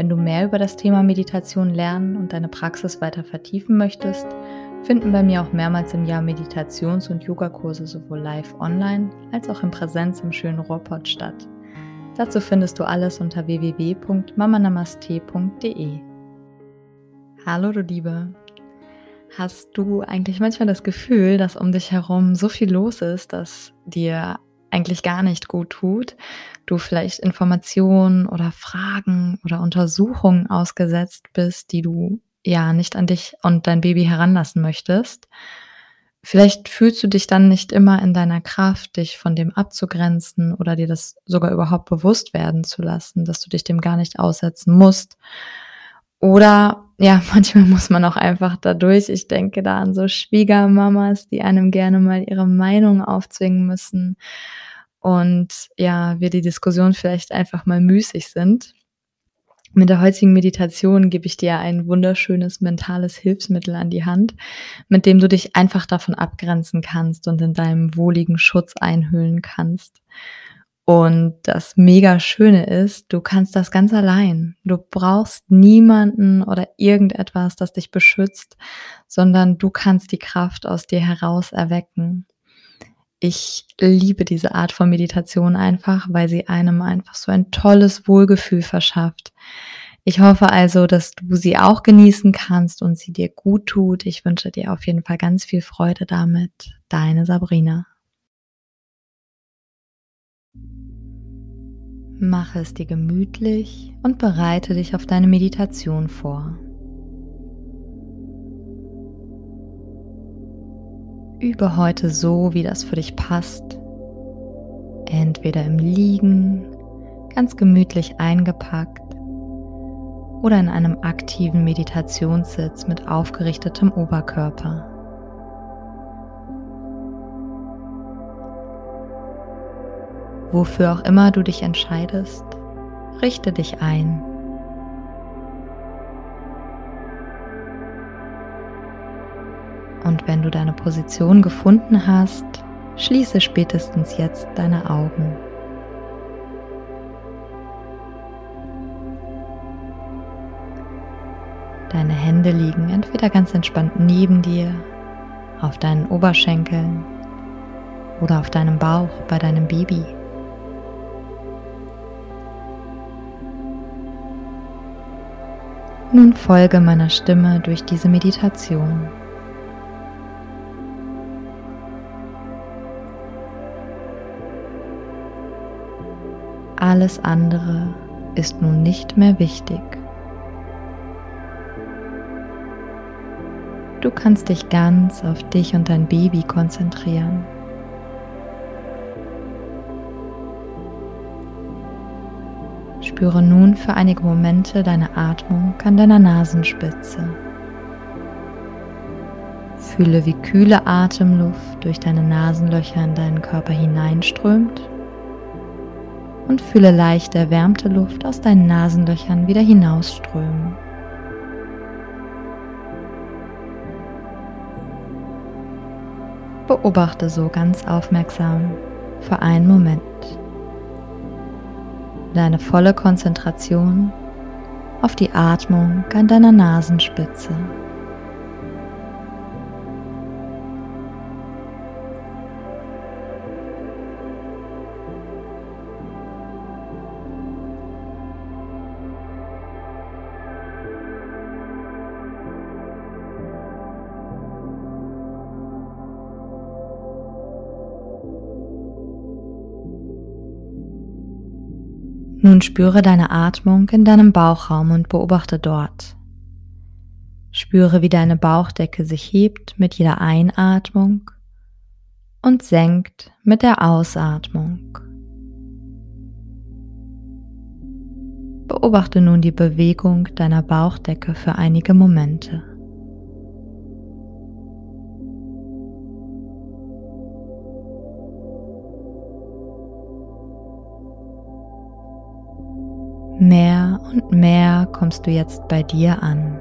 wenn du mehr über das Thema Meditation lernen und deine Praxis weiter vertiefen möchtest, finden bei mir auch mehrmals im Jahr Meditations- und Yogakurse sowohl live online als auch in Präsenz im schönen Ruhrpott statt. Dazu findest du alles unter www.mamanamaste.de. Hallo du Liebe. Hast du eigentlich manchmal das Gefühl, dass um dich herum so viel los ist, dass dir eigentlich gar nicht gut tut, du vielleicht Informationen oder Fragen oder Untersuchungen ausgesetzt bist, die du ja nicht an dich und dein Baby heranlassen möchtest. Vielleicht fühlst du dich dann nicht immer in deiner Kraft, dich von dem abzugrenzen oder dir das sogar überhaupt bewusst werden zu lassen, dass du dich dem gar nicht aussetzen musst. Oder ja, manchmal muss man auch einfach dadurch. Ich denke da an so Schwiegermamas, die einem gerne mal ihre Meinung aufzwingen müssen und ja, wir die Diskussion vielleicht einfach mal müßig sind. Mit der heutigen Meditation gebe ich dir ein wunderschönes mentales Hilfsmittel an die Hand, mit dem du dich einfach davon abgrenzen kannst und in deinem wohligen Schutz einhüllen kannst. Und das mega Schöne ist, du kannst das ganz allein. Du brauchst niemanden oder irgendetwas, das dich beschützt, sondern du kannst die Kraft aus dir heraus erwecken. Ich liebe diese Art von Meditation einfach, weil sie einem einfach so ein tolles Wohlgefühl verschafft. Ich hoffe also, dass du sie auch genießen kannst und sie dir gut tut. Ich wünsche dir auf jeden Fall ganz viel Freude damit. Deine Sabrina. Mache es dir gemütlich und bereite dich auf deine Meditation vor. Übe heute so, wie das für dich passt. Entweder im Liegen, ganz gemütlich eingepackt oder in einem aktiven Meditationssitz mit aufgerichtetem Oberkörper. Wofür auch immer du dich entscheidest, richte dich ein. Und wenn du deine Position gefunden hast, schließe spätestens jetzt deine Augen. Deine Hände liegen entweder ganz entspannt neben dir, auf deinen Oberschenkeln oder auf deinem Bauch bei deinem Baby. Nun folge meiner Stimme durch diese Meditation. Alles andere ist nun nicht mehr wichtig. Du kannst dich ganz auf dich und dein Baby konzentrieren. Spüre nun für einige Momente deine Atmung an deiner Nasenspitze. Fühle, wie kühle Atemluft durch deine Nasenlöcher in deinen Körper hineinströmt und fühle leicht erwärmte Luft aus deinen Nasenlöchern wieder hinausströmen. Beobachte so ganz aufmerksam für einen Moment deine volle Konzentration auf die Atmung an deiner Nasenspitze. Nun spüre deine Atmung in deinem Bauchraum und beobachte dort. Spüre, wie deine Bauchdecke sich hebt mit jeder Einatmung und senkt mit der Ausatmung. Beobachte nun die Bewegung deiner Bauchdecke für einige Momente. Mehr und mehr kommst du jetzt bei dir an.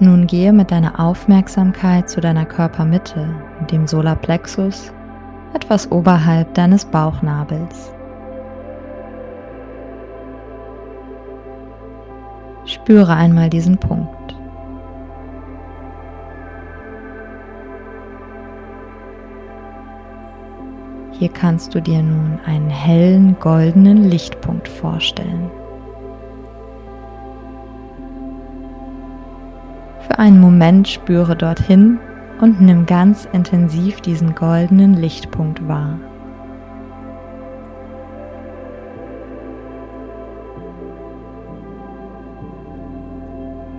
Nun gehe mit deiner Aufmerksamkeit zu deiner Körpermitte, dem Solarplexus, etwas oberhalb deines Bauchnabels. Spüre einmal diesen Punkt. Hier kannst du dir nun einen hellen goldenen Lichtpunkt vorstellen. Für einen Moment spüre dorthin und nimm ganz intensiv diesen goldenen Lichtpunkt wahr.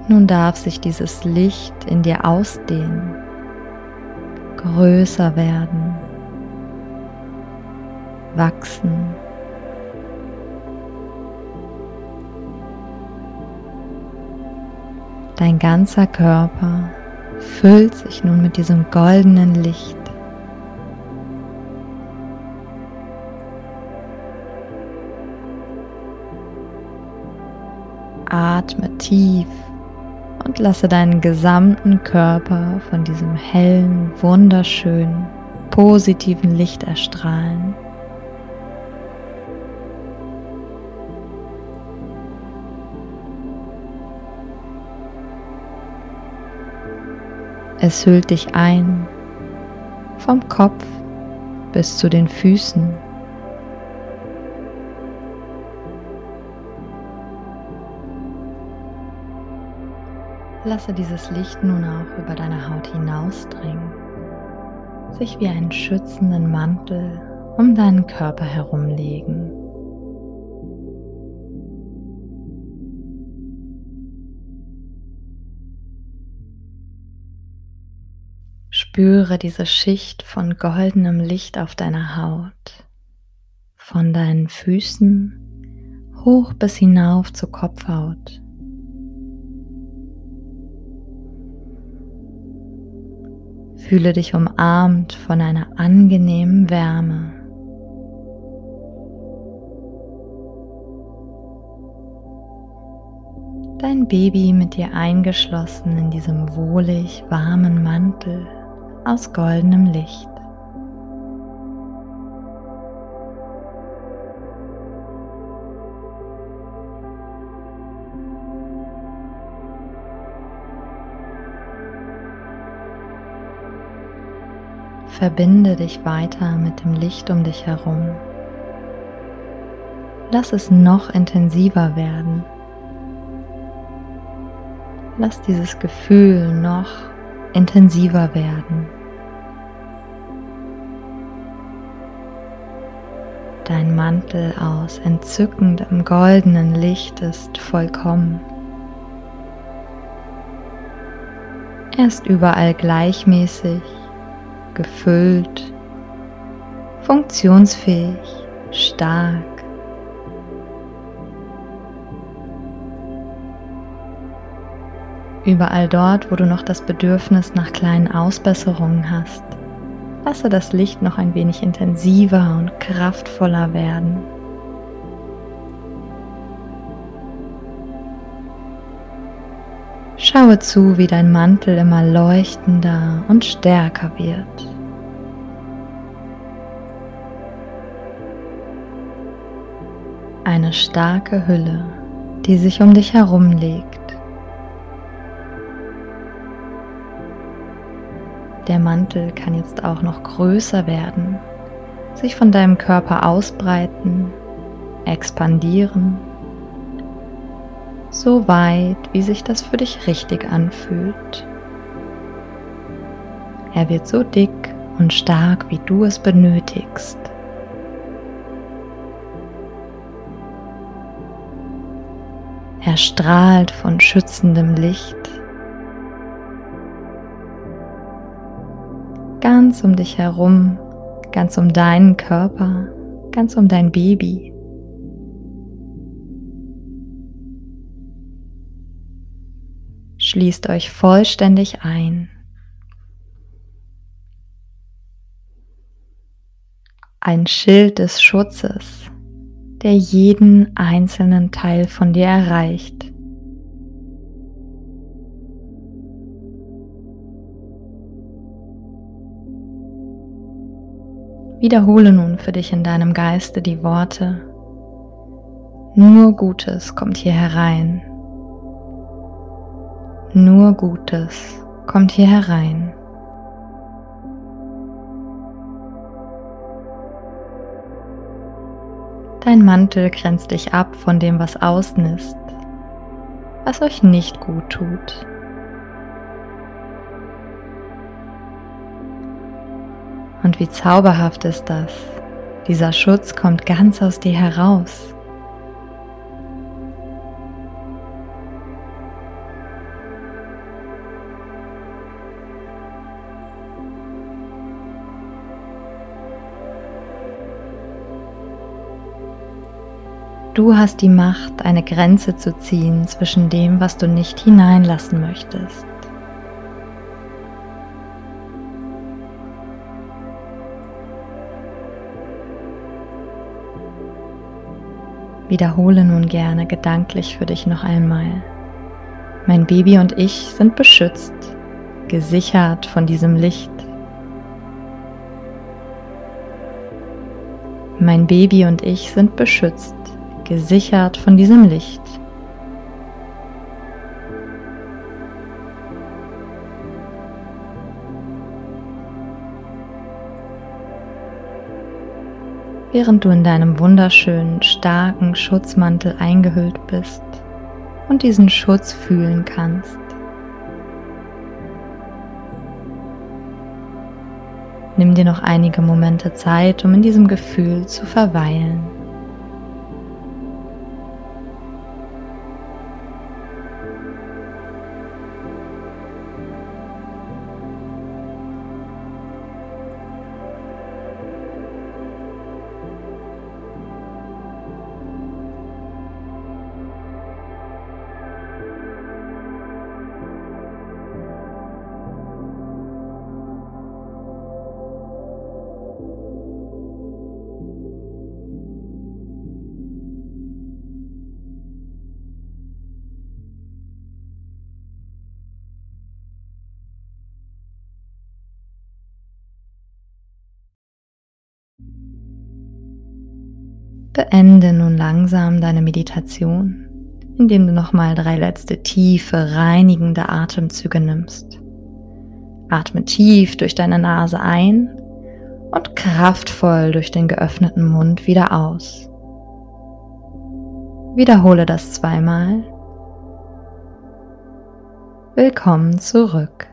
Nun darf sich dieses Licht in dir ausdehnen, größer werden, wachsen Dein ganzer Körper füllt sich nun mit diesem goldenen Licht. Atme tief und lasse deinen gesamten Körper von diesem hellen, wunderschönen, positiven Licht erstrahlen. Es hüllt dich ein, vom Kopf bis zu den Füßen. Lasse dieses Licht nun auch über deine Haut hinausdringen, sich wie einen schützenden Mantel um deinen Körper herumlegen. Spüre diese Schicht von goldenem Licht auf deiner Haut, von deinen Füßen hoch bis hinauf zur Kopfhaut. Fühle dich umarmt von einer angenehmen Wärme. Dein Baby mit dir eingeschlossen in diesem wohlig warmen Mantel aus goldenem Licht. Verbinde dich weiter mit dem Licht um dich herum. Lass es noch intensiver werden. Lass dieses Gefühl noch intensiver werden. Dein Mantel aus entzückendem goldenen Licht ist vollkommen. Er ist überall gleichmäßig, gefüllt, funktionsfähig, stark. Überall dort, wo du noch das Bedürfnis nach kleinen Ausbesserungen hast, lasse das Licht noch ein wenig intensiver und kraftvoller werden. Schaue zu, wie dein Mantel immer leuchtender und stärker wird. Eine starke Hülle, die sich um dich herum Der Mantel kann jetzt auch noch größer werden, sich von deinem Körper ausbreiten, expandieren, so weit, wie sich das für dich richtig anfühlt. Er wird so dick und stark, wie du es benötigst. Er strahlt von schützendem Licht ganz um dich herum, ganz um deinen Körper, ganz um dein Baby. Schließt euch vollständig ein. Ein Schild des Schutzes, der jeden einzelnen Teil von dir erreicht. Wiederhole nun für dich in deinem Geiste die Worte. Nur Gutes kommt hier herein. Nur Gutes kommt hier herein. Dein Mantel grenzt dich ab von dem, was außen ist, was euch nicht gut tut. Und wie zauberhaft ist das? Dieser Schutz kommt ganz aus dir heraus. Du hast die Macht, eine Grenze zu ziehen zwischen dem, was du nicht hineinlassen möchtest. Wiederhole nun gerne gedanklich für dich noch einmal. Mein Baby und ich sind beschützt, gesichert von diesem Licht. Mein Baby und ich sind beschützt, gesichert von diesem Licht. Während du in deinem wunderschönen, starken Schutzmantel eingehüllt bist und diesen Schutz fühlen kannst. Nimm dir noch einige Momente Zeit, um in diesem Gefühl zu verweilen. Beende nun langsam deine Meditation, indem du nochmal drei letzte tiefe, reinigende Atemzüge nimmst. Atme tief durch deine Nase ein und kraftvoll durch den geöffneten Mund wieder aus. Wiederhole das zweimal. Willkommen zurück.